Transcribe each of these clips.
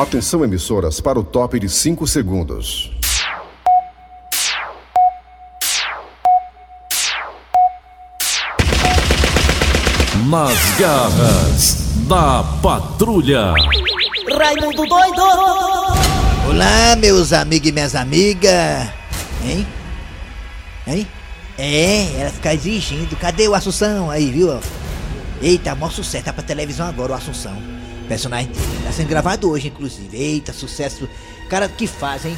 Atenção emissoras para o top de 5 segundos. Nas garras da patrulha. Raimundo doido! Olá, meus amigos e minhas amigas. Hein? Hein? É, ela fica exigindo. Cadê o Assunção aí, viu? Eita, maior sucesso. Tá pra televisão agora o Assunção. Personagem. Tá sendo gravado hoje, inclusive. Eita, sucesso. Cara, que faz, hein?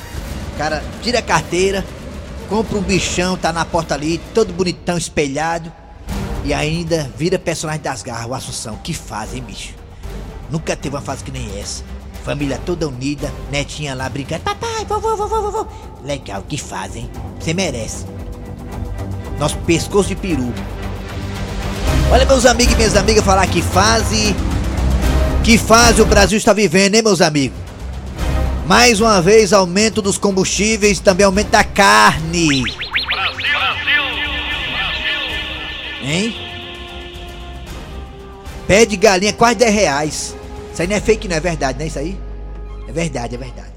Cara, tira a carteira, compra um bichão, tá na porta ali, todo bonitão, espelhado. E ainda vira personagem das garras, o Assunção. Que faz, hein, bicho? Nunca teve uma fase que nem essa. Família toda unida, netinha lá brincando. Papai, vovô, vovô, vovô. Legal, que fazem. Você merece. Nosso pescoço de peru. Olha, meus amigos e minhas amigas, falar que fase. Que fase o Brasil está vivendo, hein, meus amigos? Mais uma vez, aumento dos combustíveis, também aumento da carne. Hein? Pé de galinha quase 10 reais. Isso aí não é fake, não é verdade, não é isso aí? É verdade, é verdade.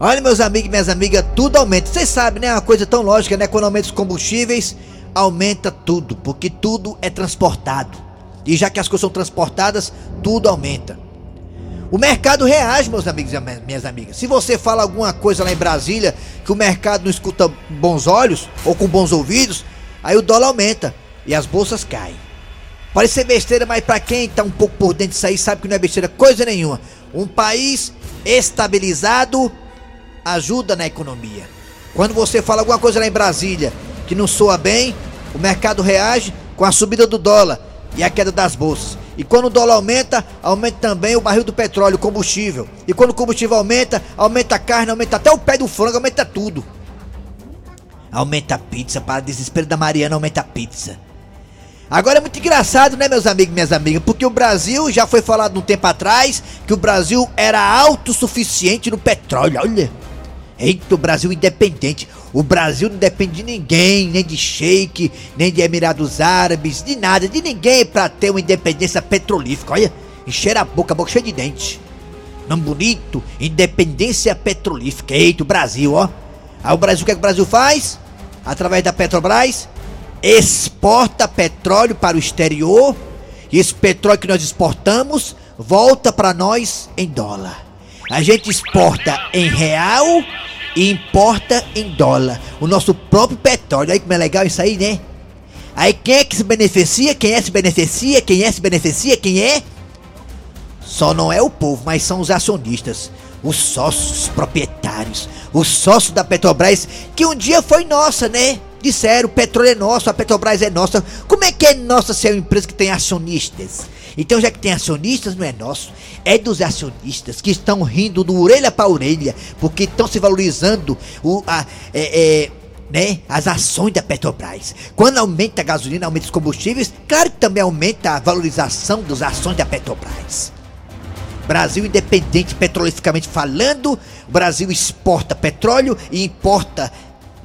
Olha, meus amigos e minhas amigas, tudo aumenta. Vocês sabem, né? É uma coisa tão lógica, né? Quando aumenta os combustíveis, aumenta tudo, porque tudo é transportado. E já que as coisas são transportadas, tudo aumenta. O mercado reage, meus amigos e minhas amigas. Se você fala alguma coisa lá em Brasília que o mercado não escuta bons olhos ou com bons ouvidos, aí o dólar aumenta e as bolsas caem. Parece ser besteira, mas para quem tá um pouco por dentro disso aí sabe que não é besteira coisa nenhuma. Um país estabilizado ajuda na economia. Quando você fala alguma coisa lá em Brasília que não soa bem, o mercado reage com a subida do dólar e a queda das bolsas. E quando o dólar aumenta, aumenta também o barril do petróleo, o combustível. E quando o combustível aumenta, aumenta a carne, aumenta até o pé do frango, aumenta tudo. Aumenta a pizza, para desespero da Mariana, aumenta a pizza. Agora é muito engraçado, né, meus amigos e minhas amigas? Porque o Brasil, já foi falado um tempo atrás, que o Brasil era autossuficiente no petróleo. Olha. Eita, o Brasil independente. O Brasil não depende de ninguém, nem de Sheik, nem de Emirados Árabes, de nada, de ninguém para ter uma independência petrolífica. Olha, encher a boca, a boca cheia de dente. Nome bonito, independência petrolífica. Eita, o Brasil, ó. Aí o Brasil, o que, é que o Brasil faz? Através da Petrobras, exporta petróleo para o exterior. E esse petróleo que nós exportamos volta para nós em dólar. A gente exporta em real e importa em dólar. O nosso próprio petróleo. Aí como é legal isso aí, né? Aí quem é que se beneficia? Quem é se beneficia? Quem é se beneficia? Quem é? Só não é o povo, mas são os acionistas, os sócios proprietários, os sócios da Petrobras, que um dia foi nossa, né? Disseram, o petróleo é nosso, a Petrobras é nossa. Como é que é nossa se é uma empresa que tem acionistas? Então, já que tem acionistas, não é nosso, é dos acionistas que estão rindo do orelha para orelha, porque estão se valorizando o, a, é, é, né, as ações da Petrobras. Quando aumenta a gasolina, aumenta os combustíveis, claro que também aumenta a valorização das ações da Petrobras. Brasil independente petrolificamente falando, o Brasil exporta petróleo e importa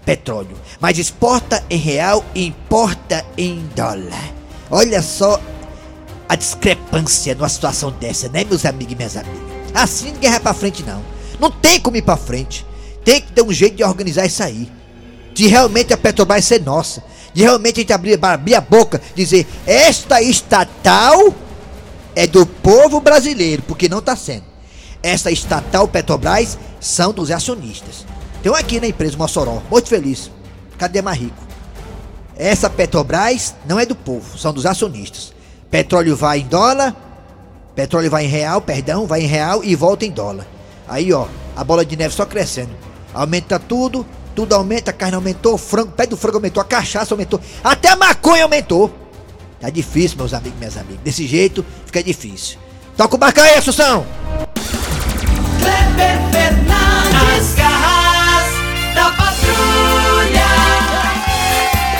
petróleo, mas exporta em real e importa em dólar. Olha só a discrepância numa situação dessa, né, meus amigos e minhas amigas? Assim ninguém vai pra frente, não. Não tem como ir pra frente. Tem que ter um jeito de organizar isso aí. De realmente a Petrobras ser nossa. De realmente a gente abrir, abrir a boca, dizer: esta estatal é do povo brasileiro, porque não tá sendo. Essa estatal Petrobras são dos acionistas. Tem um aqui na empresa Mossoró, muito feliz. Cadê mais rico? Essa Petrobras não é do povo, são dos acionistas. Petróleo vai em dólar, petróleo vai em real, perdão, vai em real e volta em dólar. Aí, ó, a bola de neve só crescendo. Aumenta tudo, tudo aumenta, a carne aumentou, o frango, o pé do frango aumentou, a cachaça aumentou, até a maconha aumentou. Tá difícil, meus amigos, minhas amigas. Desse jeito fica difícil. Toca o barco aí, Assunção! Kleber Fernandes,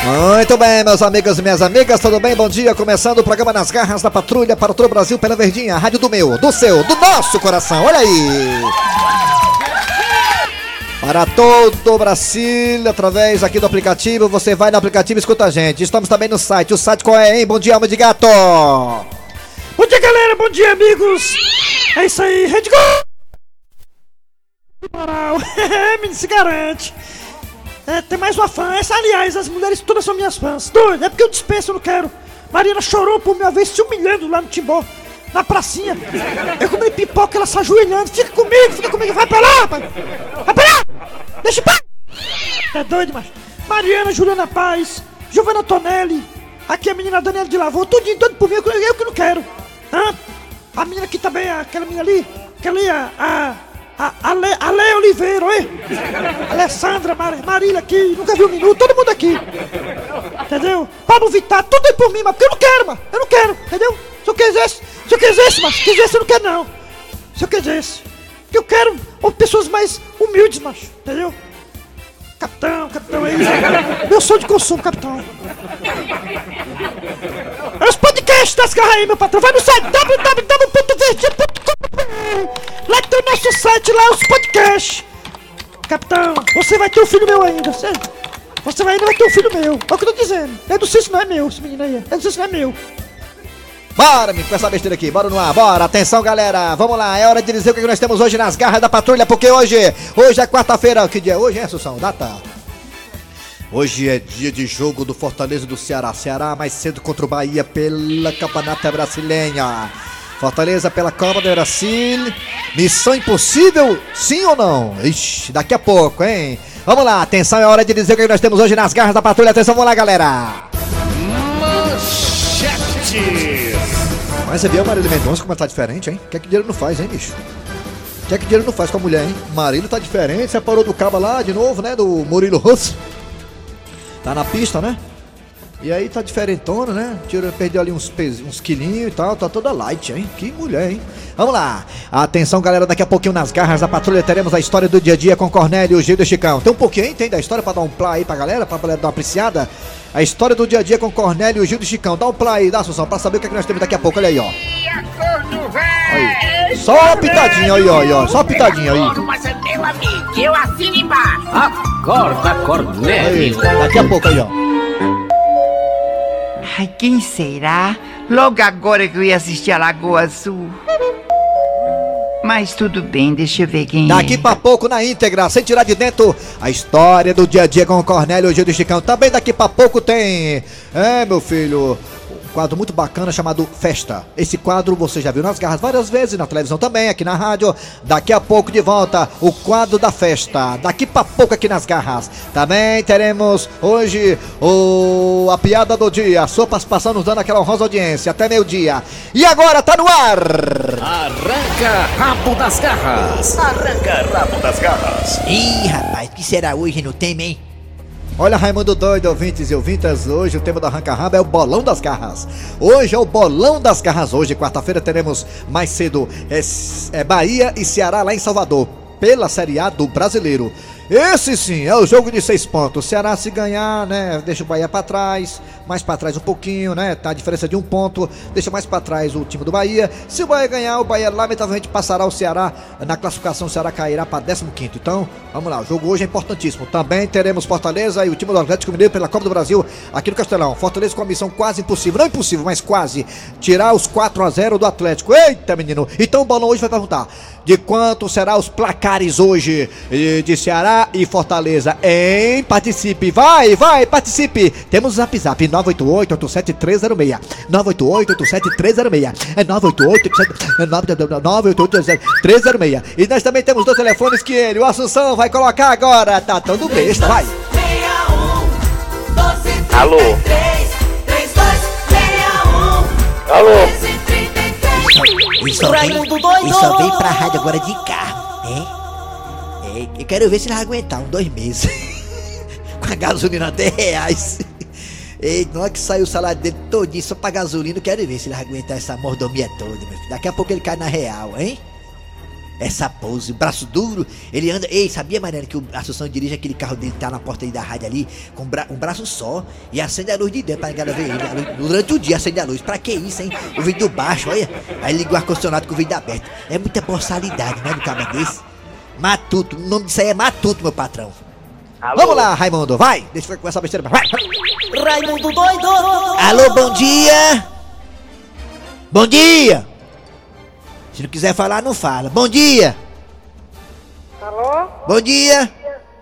Muito bem, meus amigos e minhas amigas, tudo bem? Bom dia, começando o programa Nas Garras da Patrulha para todo o Brasil pela Verdinha, rádio do meu, do seu, do nosso coração, olha aí! Para todo o Brasil, através aqui do aplicativo, você vai no aplicativo e escuta a gente. Estamos também no site, o site qual é, hein? Bom dia, alma de gato! Bom dia, galera. Bom dia, amigos. É isso aí, Rede Gol. Menino, se garante. É, tem mais uma fã. Essa, aliás, as mulheres todas são minhas fãs. Doido, é porque eu dispenso, eu não quero. Marina chorou por minha vez se humilhando lá no Timbó. Na pracinha. Eu comi pipoca, ela se ajoelhando. Fica comigo, fica comigo. Vai pra lá, pai. Vai pra lá. Deixa pra... É doido, macho. Mariana, Juliana Paz, Giovanna Tonelli. Aqui a menina Daniela de Lavô. Tudinho, todo por mim. Eu, eu que não quero. Hã? A menina aqui também, aquela menina ali. Aquela ali, a... a a, a, Le, a Le Oliveira, oi? Alessandra, Mar, Marília aqui, nunca vi um minuto, todo mundo aqui. Entendeu? Pablo Vittar, tudo aí por mim, mas porque eu não quero, mano. Eu não quero, entendeu? Se eu quisesse, se eu quisesse, mas se quisesse eu não quero não. Se eu quisesse. Porque eu quero pessoas mais humildes, macho, entendeu? Capitão, capitão aí. Meu sonho de consumo, capitão. É os podcasts das garras aí, meu patrão. Vai no site www.verdinha.com Lá tem o nosso site lá, os podcasts. Capitão, você vai ter um filho meu ainda. Você, você ainda vai ter um filho meu. É o que eu tô dizendo. Eu não sei se não é meu, esse menino aí. Eu não sei se não é meu. Bora, me com essa besteira aqui, bora no ar, bora, atenção galera, vamos lá, é hora de dizer o que nós temos hoje nas garras da patrulha, porque hoje, hoje é quarta-feira, que dia é hoje, hein, Assunção? Data? Hoje é dia de jogo do Fortaleza do Ceará, Ceará mais cedo contra o Bahia pela Campeonato Brasileira. Fortaleza pela Copa do Brasil, missão impossível, sim ou não? Ixi, daqui a pouco, hein? Vamos lá, atenção, é hora de dizer o que nós temos hoje nas garras da patrulha, atenção, vamos lá galera. Mas você viu Marília Mendonça como tá diferente, hein? O que é que dinheiro não faz, hein, bicho? O que é que dinheiro não faz com a mulher, hein? Marília tá diferente, separou do cabo lá de novo, né? Do Murilo Russo. Tá na pista, né? E aí tá diferentona, né? Tira, perdeu ali uns, pes- uns quilinhos e tal, tá toda light, hein? Que mulher, hein? Vamos lá! Atenção, galera, daqui a pouquinho nas garras da patrulha teremos a história do dia a dia com Cornélio, Gildo e Chicão. Tem um pouquinho, hein? Tem da história pra dar um play aí pra galera, pra galera dar uma apreciada? A história do dia a dia com Cornélio, Gildo e Chicão. Dá um play aí, dá, Assunção, pra saber o que, é que nós temos daqui a pouco. Olha aí, ó. Aí. Só uma pitadinha aí, ó, aí, ó. Só uma pitadinha aí. Mas é meu amigo, eu assino embaixo. Acorda, Cornélio. Aí, daqui a pouco aí, ó. Ai, quem será? Logo agora que eu ia assistir a Lagoa Azul. Mas tudo bem, deixa eu ver quem Daqui é. pra pouco na íntegra, sem tirar de dentro a história do dia a dia com o Cornélio Gil do Chicão. Também daqui pra pouco tem. É, meu filho. Quadro muito bacana chamado Festa. Esse quadro você já viu nas garras várias vezes, na televisão também, aqui na rádio. Daqui a pouco de volta o quadro da festa. Daqui pra pouco aqui nas garras. Também teremos hoje o a piada do dia. A sua participação nos dando aquela honrosa audiência até meio-dia. E agora tá no ar! Arranca rabo das garras. Ih, rapaz, o que será hoje no tema, hein? Olha, Raimundo doido, ouvintes e ouvintas, hoje o tema do Arranca Rabo é o Bolão das Garras. Hoje é o Bolão das Garras. Hoje, quarta-feira, teremos mais cedo é, é Bahia e Ceará lá em Salvador, pela Série A do Brasileiro. Esse sim é o jogo de seis pontos. Ceará se ganhar, né, deixa o Bahia pra trás, mais pra trás um pouquinho, né, tá a diferença de um ponto, deixa mais pra trás o time do Bahia. Se o Bahia ganhar, o Bahia lamentavelmente passará o Ceará na classificação, o Ceará cairá pra 15º. Então, vamos lá, o jogo hoje é importantíssimo. Também teremos Fortaleza e o time do Atlético Mineiro pela Copa do Brasil aqui no Castelão. Fortaleza com a missão quase impossível, não impossível, mas quase, tirar os 4 a 0 do Atlético. Eita, menino! Então o Bolão hoje vai perguntar de quanto será os placares hoje de Ceará e Fortaleza. Hein? Participe, vai, vai, participe. Temos o Zap Zap 988-87306. 988-87306. É 988-87306. E nós também temos dois telefones que ele, o Assunção, vai colocar agora. Tá dando besta, vai. 61 12 Alô? 33 3261 Alô? 1333 Ele só vem, Raimundo doido! só vem pra rádio agora de carro, hein? É, eu quero ver se ele vai aguentar uns dois meses. Com a gasolina 10 reais. Ei, na hora que saiu o salário dele todinho só pra gasolina, quero ver se ele vai aguentar essa mordomia toda, meu filho. Daqui a pouco ele cai na real, hein? Essa pose, braço duro, ele anda. Ei, sabia, Mariana, que o Assunção dirige aquele carro dele, tá na porta aí da rádio ali, com um, bra- um braço só, e acende a luz de dentro pra galera ver ele. A luz- Durante o dia acende a luz. Pra que isso, hein? O vidro baixo, olha. Aí liga o ar-condicionado com o vidro aberto. É muita borsalidade, né, do cabra desse? Matuto, o nome disso aí é Matuto, meu patrão. Alô? Vamos lá, Raimundo, vai. Deixa eu ver com essa besteira. Vai. Raimundo doido! Alô, bom dia! Bom dia! Se não quiser falar, não fala. Bom dia! Alô? Bom dia.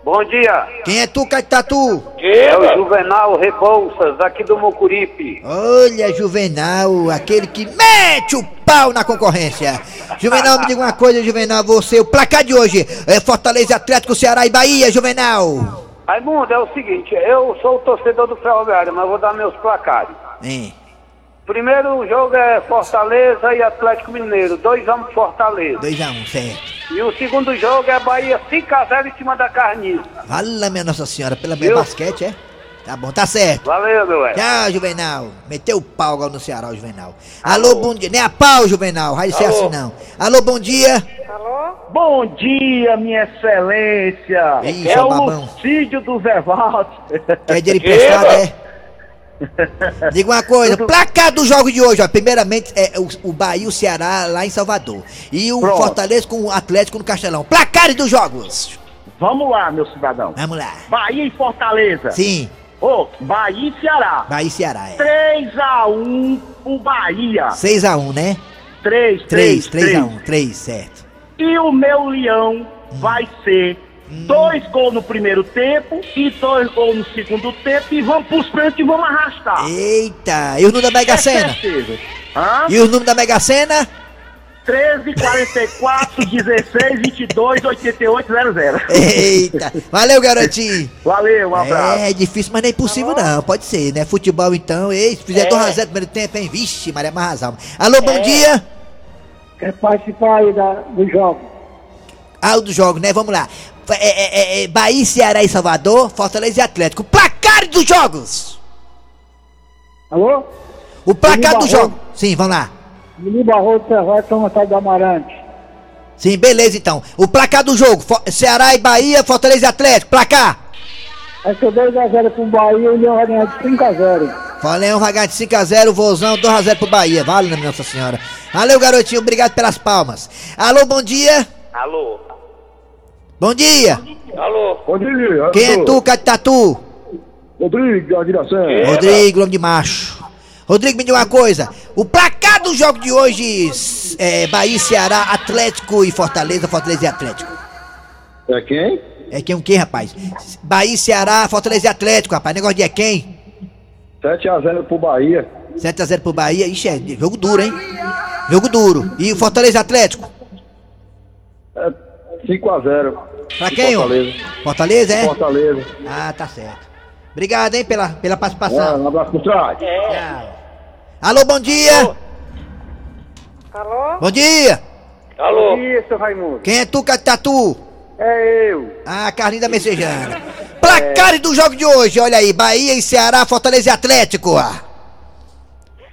Bom dia. Quem é tu, Caetatu? É o Juvenal Rebouças, aqui do Mucuripe. Olha, Juvenal, aquele que mete o pau na concorrência. Juvenal, me diga uma coisa, Juvenal, você, o placar de hoje é Fortaleza Atlético, Ceará e Bahia, Juvenal. Raimundo, é o seguinte, eu sou o torcedor do Ferroviário, mas vou dar meus placares. É. Primeiro jogo é Fortaleza e Atlético Mineiro, 2x1 pro Fortaleza. 2x1, um, certo. E o segundo jogo é Bahia 5x0 em cima da Carniça. Fala, minha Nossa Senhora, pela minha Eu- basquete, é? Tá bom, tá certo. Valeu, meu velho. Tchau, Juvenal. Meteu o pau agora no Ceará, o Juvenal. Alô, bom dia. Nem a pau, Juvenal. Vai ser Alô. assim, não. Alô, bom dia. Bom dia, minha excelência. Ih, é o babão. Lucídio dos Evaldos. Quer dinheiro emprestado, é? Diga uma coisa, placar do jogo de hoje, ó. Primeiramente é o, o Bahia e o Ceará lá em Salvador. E o Pronto. Fortaleza com o Atlético no Castelão. Placares dos jogos. Vamos lá, meu cidadão. Vamos lá. Bahia e Fortaleza. Sim, Ô, Bahia e Ceará. Bahia e Ceará, é. 3x1 pro Bahia. 6x1, né? 3, 3, 3, 3x1, 3, certo. E o meu leão vai ser dois gols no primeiro tempo e dois gols no segundo tempo e vamos pros pênaltis e vamos arrastar. Eita, e o número da Mega É Sena? certeza. Hã? E o número da Mega Sena? 13, 44, 16, 22, 88, 00. Eita, valeu, garotinho. Valeu, um abraço. É, é difícil, mas não é impossível não, pode ser, né? Futebol então, ei, se fizer 2x0 no primeiro tempo, hein? Vixe, Maria Marrazal. Alô, bom dia. Quer participar aí da, do jogo? Ah, o do jogo, né? Vamos lá. É, é, é, é, Bahia, Ceará e Salvador, Fortaleza e Atlético. Placar dos jogos! Alô? O placar do jogo. Sim, vamos lá. Menino Barroso, Serrote, São Gonçalo do Amarante. Sim, beleza então. O placar do jogo, Fo- Ceará e Bahia, Fortaleza e Atlético. Placar. Vai ser 2x0 pro Bahia e o Leão vai ganhar de 5x0. Falei um vai ganhar de 5x0, Vozão, 2x0 pro Bahia. Vale, né, Nossa Senhora. Valeu, garotinho, obrigado pelas palmas. Alô, bom dia. Alô. Bom dia. Alô. Bom dia, Quem é tu, Catatu? Rodrigo. Rodrigo, nome de macho. Rodrigo, me diga uma coisa. O placar do jogo de hoje, é, Bahia, Ceará, Atlético e Fortaleza, Fortaleza e Atlético. É quem? É quem o quê, rapaz? Bahia, Ceará, Fortaleza e Atlético, rapaz. Negócio de é quem? 7x0 pro Bahia. 7x0 pro Bahia. Ixi, é jogo duro, hein? Jogo duro. E o Fortaleza e Atlético? É 5x0. Pra quem, ó? Fortaleza. Fortaleza, é? Fortaleza. Ah, tá certo. Obrigado, hein, pela, pela É, participação. um abraço por trás. Alô, bom dia. Alô? Bom dia. Alô. Isso, Raimundo. Quem é tu, Catatu? É eu. Ah, Carlinhos da Messejana. Placares do jogo de hoje, olha aí. Bahia e Ceará, Fortaleza e Atlético.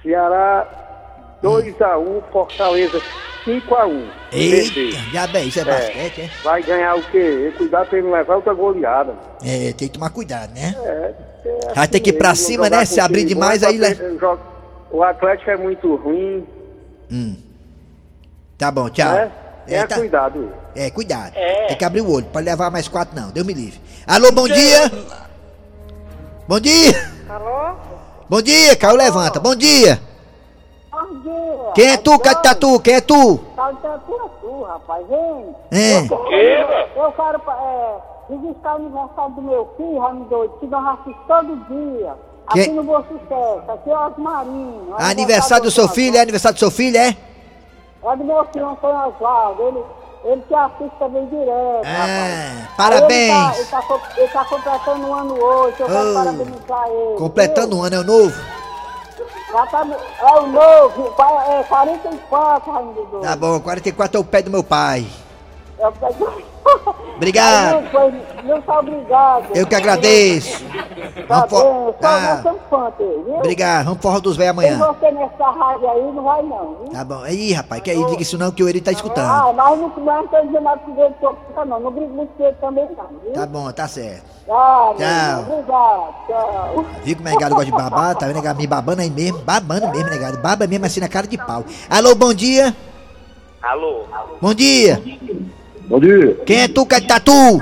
Ceará 2x1, Fortaleza 5x1. Eita, já bem, isso é basquete, é? Vai ganhar o quê? Cuidado pra ele não levar outra goleada. É, tem que tomar cuidado, né? É, é Vai ter que ir pra mesmo, cima, né? Se abrir demais, bom, aí... le- O Atlético é muito ruim, Hum. Tá bom, tchau. né? Tenha É, tá- cuidado. é, cuidado. Tem que abrir o olho, pode levar mais quatro não, Deus me livre. Alô, bom dia. Bom dia. Alô? Bom dia, Caio levanta. Bom dia. Bom dia. Quem é tu, Catatu? Quem é tu? Tá tu é tu, rapaz, vem. É. Eu quero é, registrar o aniversário do meu filho, Raimundo, que nós assistimos todo dia. Aqui Que- no Bom Sucesso, aqui é Osmarinho. Aniversário do seu filho, é aniversário do seu filho, é? É do meu filho, Antônio Oswaldo. Ele, ele que assiste também direto, Ah, rapaz. parabéns. Aí Ele tá, ele, tá, ele tá completando um ano hoje, eu quero Oh, parabenizar ele. Completando um ano, é o novo? Já tá, é o novo, é 44, Raimundo. Tá bom, 44 é o pé do meu pai. É o pé- Obrigado. Aí, foi- Muito obrigado. Eu que agradeço. Tá Vamos for- bem, só é fã, viu? Obrigado, vamos forró dos velhos amanhã. você nessa rádio aí, não vai não, viu? Tá bom. Aí, rapaz, que aí, diga isso não que o Eri tá escutando. Ah, mas não, não tô dizendo nada que ele toca, não. Não brigo muito com ele também, não, viu? Tá bom, tá certo. Tchau. Obrigado, tchau. Viu como o negado gosta de babar? Tá vendo, negado? Me babando aí mesmo. Babando mesmo, negado. Baba mesmo assim na cara de pau. Alô, bom dia. Alô. Bom dia. Bom dia. Quem é tu, Catatu?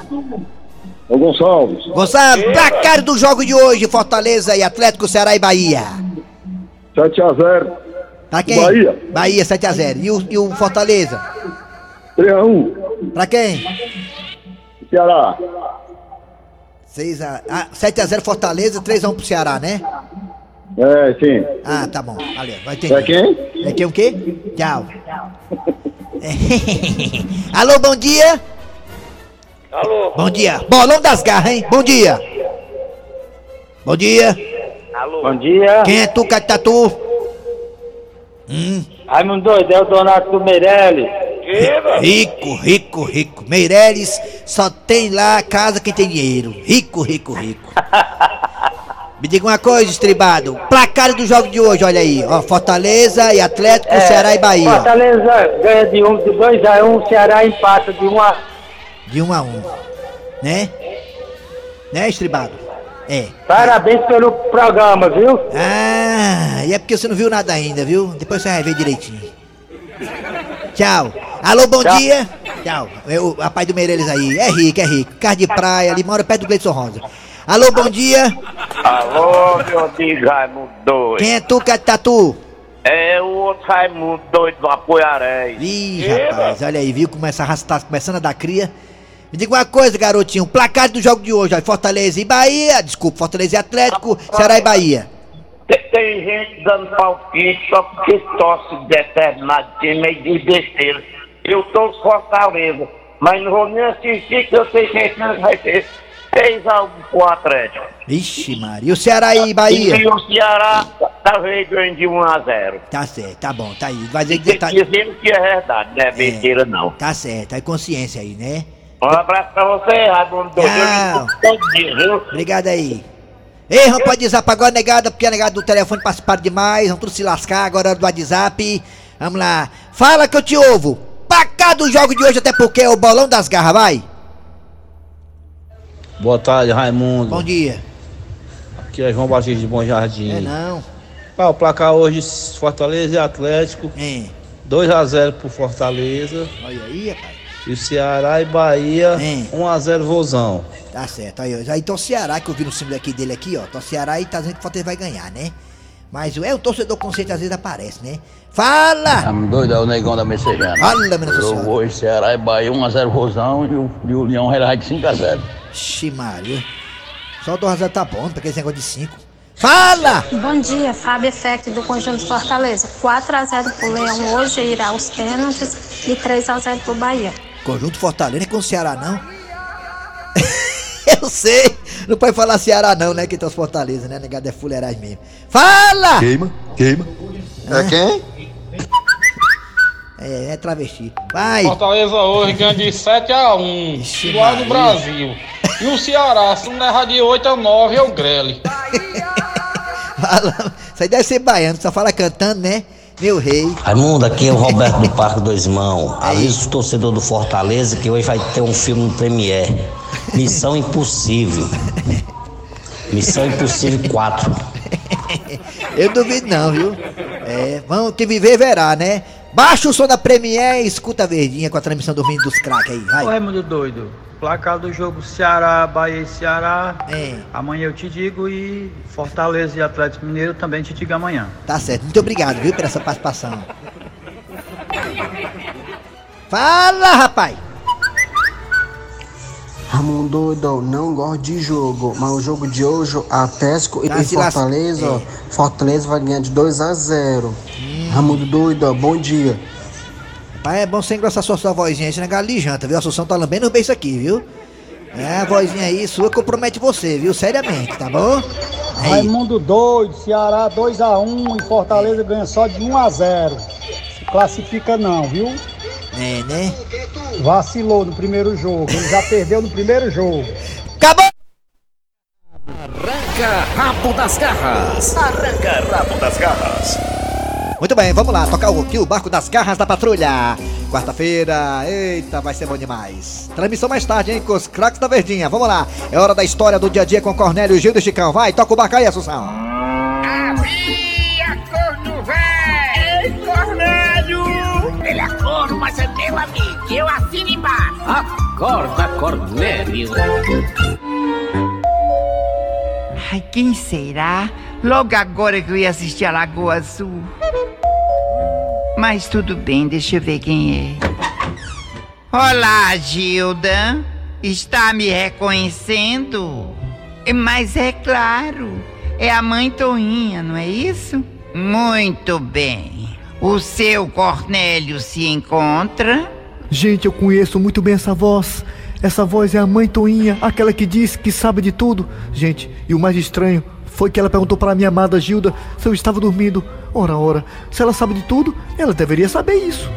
Ô Gonçalves. Gonçalo, placar do jogo de hoje, Fortaleza e Atlético, Ceará e Bahia. 7x0. Pra quem? Bahia. Bahia, 7x0. E o, e o Fortaleza? 3x1. Pra quem? Ceará. 6 a, ah, 7 a 0 Fortaleza, 3 a 1 pro Ceará, né? É, sim. Ah, tá bom. Valeu, vai entender. É quem? É quem o quê? Tchau. Alô, bom dia. Alô? Bom dia. Bolão das garras, hein? Bom dia. Bom dia. Alô? Bom dia. Quem é tu, Catatu? Hum. Raimundo doido, é o Donato Meirelles. Rico, rico, rico. Meireles só tem lá casa que tem dinheiro. Rico, rico, rico. Me diga uma coisa, estribado. Placar do jogo de hoje, olha aí. Ó, Fortaleza e Atlético, É, Ceará e Bahia. Fortaleza ganha de 1 de 2 a 1, Ceará empata de 1 a De um a um. Né? Né, estribado? É. Parabéns pelo programa, viu? Ah, e é porque você não viu nada ainda, viu? Depois você vai ver direitinho. Tchau. Alô, bom Tchau. dia. Tchau. É o rapaz do Meireles aí. É rico, é rico. Carro de praia, ali mora perto do Gleison Rosa. Alô, bom dia. Alô, meu amigo Raimundo doido. Quem é tu, Catatu? É o outro Raimundo doido do Apoiarés. Ih, rapaz, olha aí, viu como essa raça tá começando a dar cria? Me diga uma coisa, garotinho. Placar do jogo de hoje, ó. Fortaleza e Bahia. Desculpa, Fortaleza e Atlético, Ceará e Bahia. Tem, tem gente dando palpite só porque torce de determinado time e diz besteira. Eu torço Fortaleza, mas não vou nem assistir que eu tenho certeza que vai ser 6 a 1 pro Atlético. Vixe, Maria. E o Ceará e Bahia? E o Ceará talvez ganhe de 1 a 0. Tá certo, tá bom, tá aí. Vai dizer que tá. Dizendo que é verdade, não é besteira não. Tá certo, aí consciência aí, né? Um abraço pra você, Raimundo Tchau. Obrigado aí. Ei, vamos pro WhatsApp agora, negada, porque a negada do telefone participaram demais. Vamos tudo se lascar agora é do WhatsApp. Vamos lá. Fala que eu te ouvo. Pra cá do jogo de hoje, até porque é o bolão das garras, vai. Boa tarde, Raimundo. Bom dia. Aqui é João Batista de Bom Jardim. É não. Ah, o placar hoje, Fortaleza e Atlético. É. 2x0 pro Fortaleza. Olha aí, rapaz. E o Ceará e Bahia, É. 1x0 Vozão. Tá certo. Aí, ó. aí então o Ceará, que eu vi no símbolo aqui dele aqui, ó. Então o Ceará e tá dizendo que o Fortaleza vai ganhar, né? Mas é o torcedor consciente às vezes aparece, né? Fala! Tá doido, é o negão da Messejana. Fala, meu Deus do Eu céu. vou em Ceará e Bahia 1x0 Rosão e o, e o Leão vai de 5x0. Ixi, Maria. Só o 2x0 tá bom, pra aquele negócio de 5. Fala! Bom dia, Fábio Effect do Conjunto Fortaleza. 4x0 pro Leão hoje, irá aos pênaltis e 3x0 pro Bahia. Conjunto Fortaleza não é com o Ceará, não? Eu sei. Não pode falar Ceará, não, né? Que tem os Fortaleza, né? Negado é fuleiragem mesmo. Fala! Queima, queima. É quem? É, é travesti. Vai! Fortaleza hoje ganha de 7 a 1, igual do Maria. Brasil. E o Ceará, se não errar de 8 a 9, é o Grele. Fala. Isso aí deve ser baiano, só fala cantando, né? Meu rei. Raimundo, aqui é o Roberto do Parque Dois Mãos. Avisa o torcedor do Fortaleza que hoje vai ter um filme no Premiere. Missão Impossível. Missão Impossível 4. Eu duvido não, viu? É, vamos que viver verá, né? Baixa o som da Premiere e escuta a verdinha com a transmissão do Menino dos Crack aí, vai. Ô Raimundo doido, placar do jogo Ceará, Bahia e Ceará. É. Amanhã eu te digo e Fortaleza e Atlético Mineiro também te digo amanhã. Tá certo, muito obrigado, viu, por essa participação. Fala, rapaz! Ramon doido, não gosto de jogo, mas o jogo de hoje, Atlético Tá e se las- Fortaleza, é. Fortaleza vai ganhar de 2 a 0. Ramon doido, bom dia. Pai, é bom você engrossar sua, sua vozinha, esse negócio de janta, viu? A Assunção tá lambendo o beijo aqui, viu? É, a vozinha aí sua compromete você, viu? Seriamente, tá bom? Aí, Raimundo doido, Ceará 2x1 e Fortaleza ganha só de 1x0. Se classifica não, viu? É, né? Vacilou no primeiro jogo, ele já perdeu no primeiro jogo. Acabou! Arranca rabo das garras. Arranca rabo das garras. Muito bem, vamos lá, tocar o- aqui o barco das garras da patrulha. Quarta-feira, eita, vai ser bom demais. Transmissão mais tarde, hein, com os craques da Verdinha. Vamos lá, é hora da história do dia a dia com Cornélio Gil do Chicão. Vai, toca o barco aí, Assunção. Havia corno velho! Ei, Cornélio! Ele é corno, mas é meu amigo. Eu assino embaixo. Acorda, Cornélio. Ai, quem será? Logo agora que eu ia assistir a Lagoa Azul. Mas tudo bem, deixa eu ver quem é. Olá, Gilda. Está me reconhecendo? Mas é claro, é a mãe Toinha, não é isso? Muito bem. O seu Cornélio se encontra? Gente, eu conheço muito bem essa voz. Essa voz é a mãe Toinha, aquela que diz que sabe de tudo. Gente, e o mais estranho foi que ela perguntou para a minha amada Gilda se eu estava dormindo. Ora, ora, se ela sabe de tudo, ela deveria saber isso.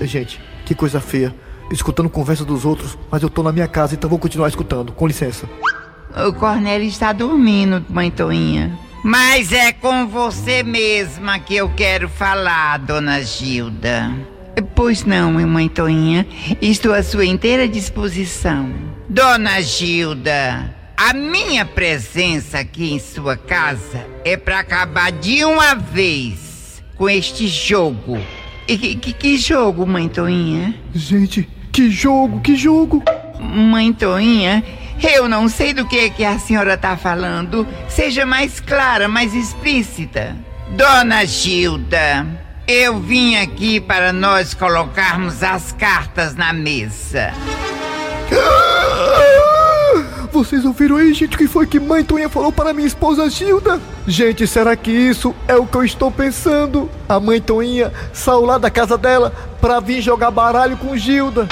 É, Gente, que coisa feia. Escutando conversa dos outros, mas eu tô na minha casa, então vou continuar escutando. Com licença. O Cornélio está dormindo, mãe Toinha. Mas é com você mesma que eu quero falar, dona Gilda. Pois não, mãe Toinha. Estou à sua inteira disposição. Dona Gilda, a minha presença aqui em sua casa é para acabar de uma vez com este jogo. E que, que, que jogo, mãe Toinha? Gente, que jogo, que jogo! Mãe Toinha, eu não sei do que, que a senhora tá falando. Seja mais clara, mais explícita. Dona Gilda, eu vim aqui para nós colocarmos as cartas na mesa. Vocês ouviram aí, gente, o que foi que mãe Toinha falou para minha esposa Gilda? Gente, será que isso é o que eu estou pensando? A mãe Toinha saiu lá da casa dela pra vir jogar baralho com Gilda.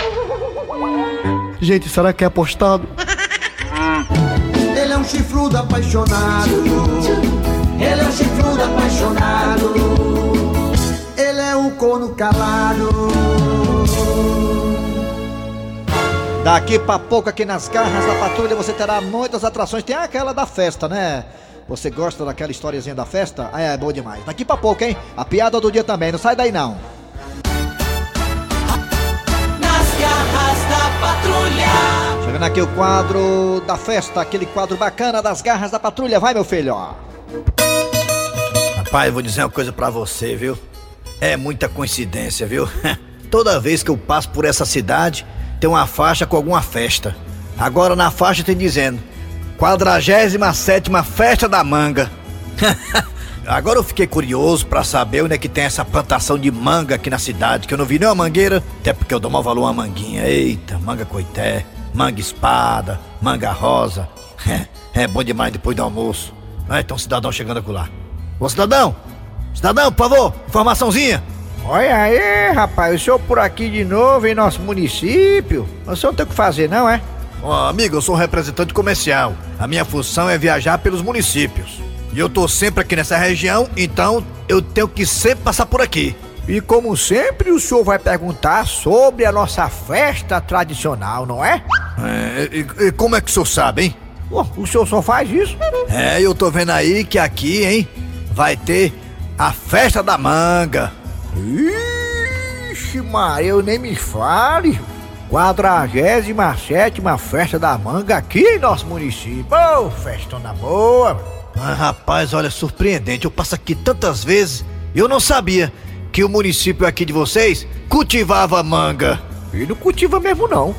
Gente, será que é apostado? Ele é um chifrudo apaixonado. Ele é um chifrudo apaixonado. Corno calado. Daqui pra pouco aqui nas garras da patrulha você terá muitas atrações. Tem aquela da festa, né? Você gosta daquela historiazinha da festa? É, é bom demais. Daqui pra pouco, hein? A piada do dia também, não sai daí não. Nas garras da patrulha. Chegando aqui o quadro da festa, aquele quadro bacana das garras da patrulha. Vai, meu filho, ó. Rapaz, eu vou dizer uma coisa pra você, viu? É muita coincidência, viu? Toda vez que eu passo por essa cidade, tem uma faixa com alguma festa. Agora na faixa tem dizendo: 47 Festa da Manga. Agora eu fiquei curioso pra saber onde é que tem essa plantação de manga aqui na cidade, que eu não vi nenhuma mangueira, até porque eu dou mal valor a manguinha. Eita, manga coité, manga espada, manga rosa. É, bom demais depois do almoço. Tem um cidadão chegando lá. Ô cidadão! Cidadão, por favor, informaçãozinha! Olha aí, rapaz, o senhor por aqui de novo em nosso município. O senhor não tem o que fazer, não é? Ó, amigo, eu sou um representante comercial. A minha função é viajar pelos municípios. E eu tô sempre aqui nessa região, então eu tenho que sempre passar por aqui. E como sempre, o senhor vai perguntar sobre a nossa festa tradicional, não é? É, e, e como é que o senhor sabe, hein? Oh, o senhor só faz isso? É, eu tô vendo aí que aqui, hein, vai ter a festa da manga. Ixi, Maria, eu nem me fale. 47 festa da manga aqui em nosso município. Ô, oh, festona boa. Ah, rapaz, olha, surpreendente. Eu passo aqui tantas vezes e eu não sabia que o município aqui de vocês cultivava manga. E não cultiva mesmo não.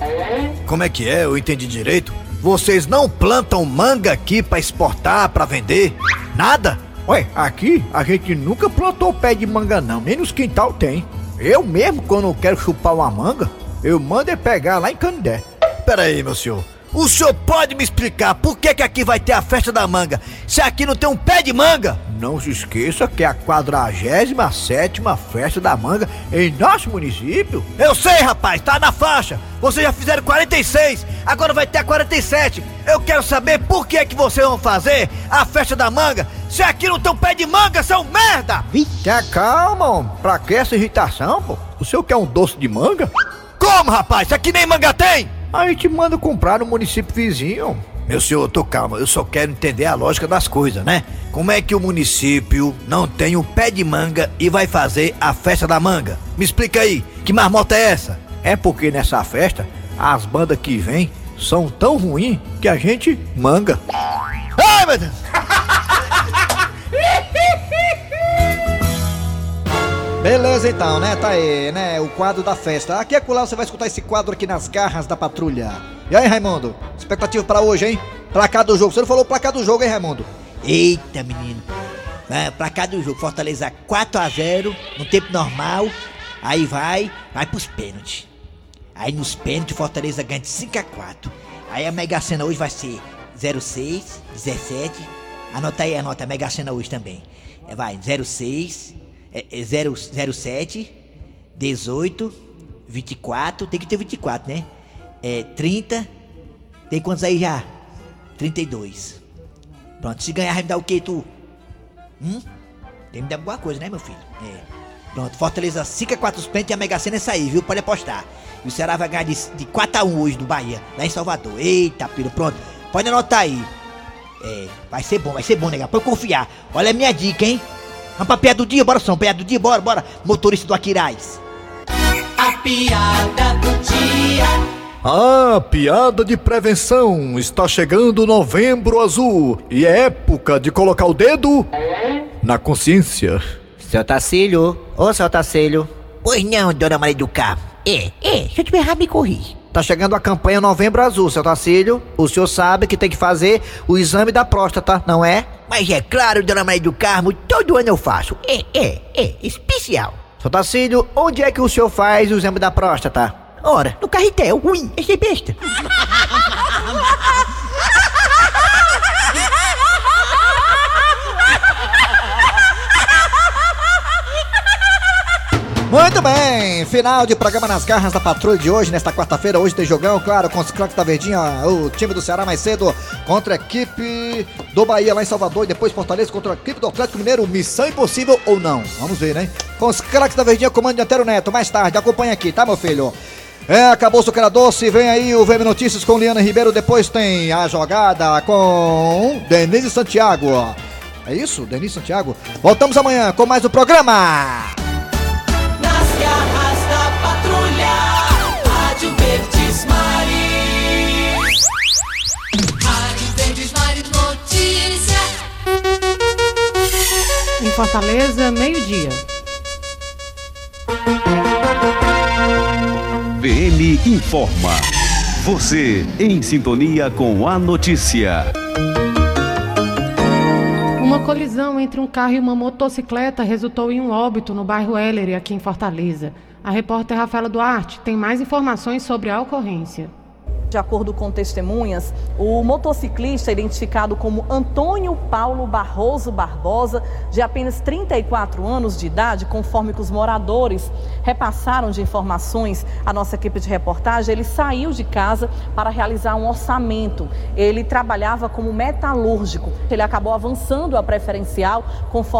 Como é que é? Eu entendi direito. Vocês não plantam manga aqui para exportar, para vender? Nada? Ué, aqui a gente nunca plantou pé de manga não, nem nos quintal tem. Eu mesmo, quando eu quero chupar uma manga, eu mando é pegar lá em Canindé. Pera aí, meu senhor. O senhor pode me explicar por que, que aqui vai ter a festa da manga, se aqui não tem um pé de manga? Não se esqueça que é a 47 festa da manga em nosso município. Eu sei, rapaz, tá na faixa. Vocês já fizeram 46, agora vai ter a 47. Eu quero saber por que que vocês vão fazer a festa da manga, se aqui não tem um pé de manga, seu merda! Tenha calma, homem. Pra que essa irritação, pô? O senhor quer um doce de manga? Como, rapaz? Aqui nem manga tem! A gente manda comprar no município vizinho. Meu senhor, tô calma, eu só quero entender a lógica das coisas, né? Como é que o município não tem um pé de manga e vai fazer a festa da manga? Me explica aí, que marmota é essa? É porque nessa festa, as bandas que vêm são tão ruins que a gente manga. Ai, meu Deus! Beleza então, né? Tá aí, né? O quadro da festa. Aqui é acolá você vai escutar esse quadro aqui nas garras da patrulha. E aí, Raimundo? Expectativa pra hoje, hein? Placar do jogo. Você não falou placar do jogo, hein, Raimundo? Eita, menino. É, placar do jogo. Fortaleza 4x0 no tempo normal. Aí vai, vai pros pênaltis. Aí nos pênaltis, Fortaleza ganha de 5x4. Aí a Mega Sena hoje vai ser 06, 17. Anota aí, anota a Mega Sena hoje também. É, vai, 06, é, é 0, 07, 18, 24. Tem que ter 24, né? É 30. Tem quantos aí já? 32. Pronto, se ganhar vai me dar o que, tu? Hum? Tem que me dar alguma coisa, né, meu filho? É. Pronto, Fortaleza 5 a 4 pentes e a Mega Sena é aí, viu? Pode apostar. E o Ceará vai ganhar de, de 4 a 1 hoje do Bahia, lá em Salvador. Eita, piro, pronto. Pode anotar aí. É, vai ser bom, vai ser bom, nega. Pode confiar. Olha a minha dica, hein? Vamos pra piada do dia, bora, São. Piada do dia, bora, bora. Motorista do Aquiraz. A piada. Ah, piada de prevenção. Está chegando novembro azul e é época de colocar o dedo na consciência. Seu Tacílio, ô seu Tacílio. Pois não, dona Maria do Carmo. É, é, se eu tiver errado, me corri. Tá chegando a campanha Novembro Azul, seu Tacílio. O senhor sabe que tem que fazer o exame da próstata, não é? Mas é claro, dona Maria do Carmo, todo ano eu faço. É, é, é, especial. Seu Tacílio, onde é que o senhor faz o exame da próstata? Ora, no carretel. Ui, esse é besta. Muito bem, final de programa nas garras da patrulha de hoje, nesta quarta-feira. Hoje tem jogão, claro, com os craques da Verdinha, o time do Ceará mais cedo contra a equipe do Bahia lá em Salvador e depois Fortaleza contra a equipe do Atlético Mineiro. Missão impossível ou não? Vamos ver, né? Com os craques da Verdinha, comando de Antero Neto, mais tarde. Acompanha aqui, tá, meu filho? É, acabou o Sucra Doce, vem aí o VM Notícias com Liana Ribeiro, depois tem a jogada com Denise Santiago. É isso, Denise Santiago? Voltamos amanhã com mais o programa. Nas garras da patrulha. Rádio Verdes Maris. Rádio Verdes Maris Notícia. Em Fortaleza, meio-dia. VM informa. Você em sintonia com a notícia. Uma colisão entre um carro e uma motocicleta resultou em um óbito no bairro Ellery, aqui em Fortaleza. A repórter Rafaela Duarte tem mais informações sobre a ocorrência. De acordo com testemunhas, o motociclista identificado como Antônio Paulo Barroso Barbosa, de apenas 34 anos de idade, conforme que os moradores repassaram de informações à nossa equipe de reportagem, ele saiu de casa para realizar um orçamento. Ele trabalhava como metalúrgico. Ele acabou avançando a preferencial conforme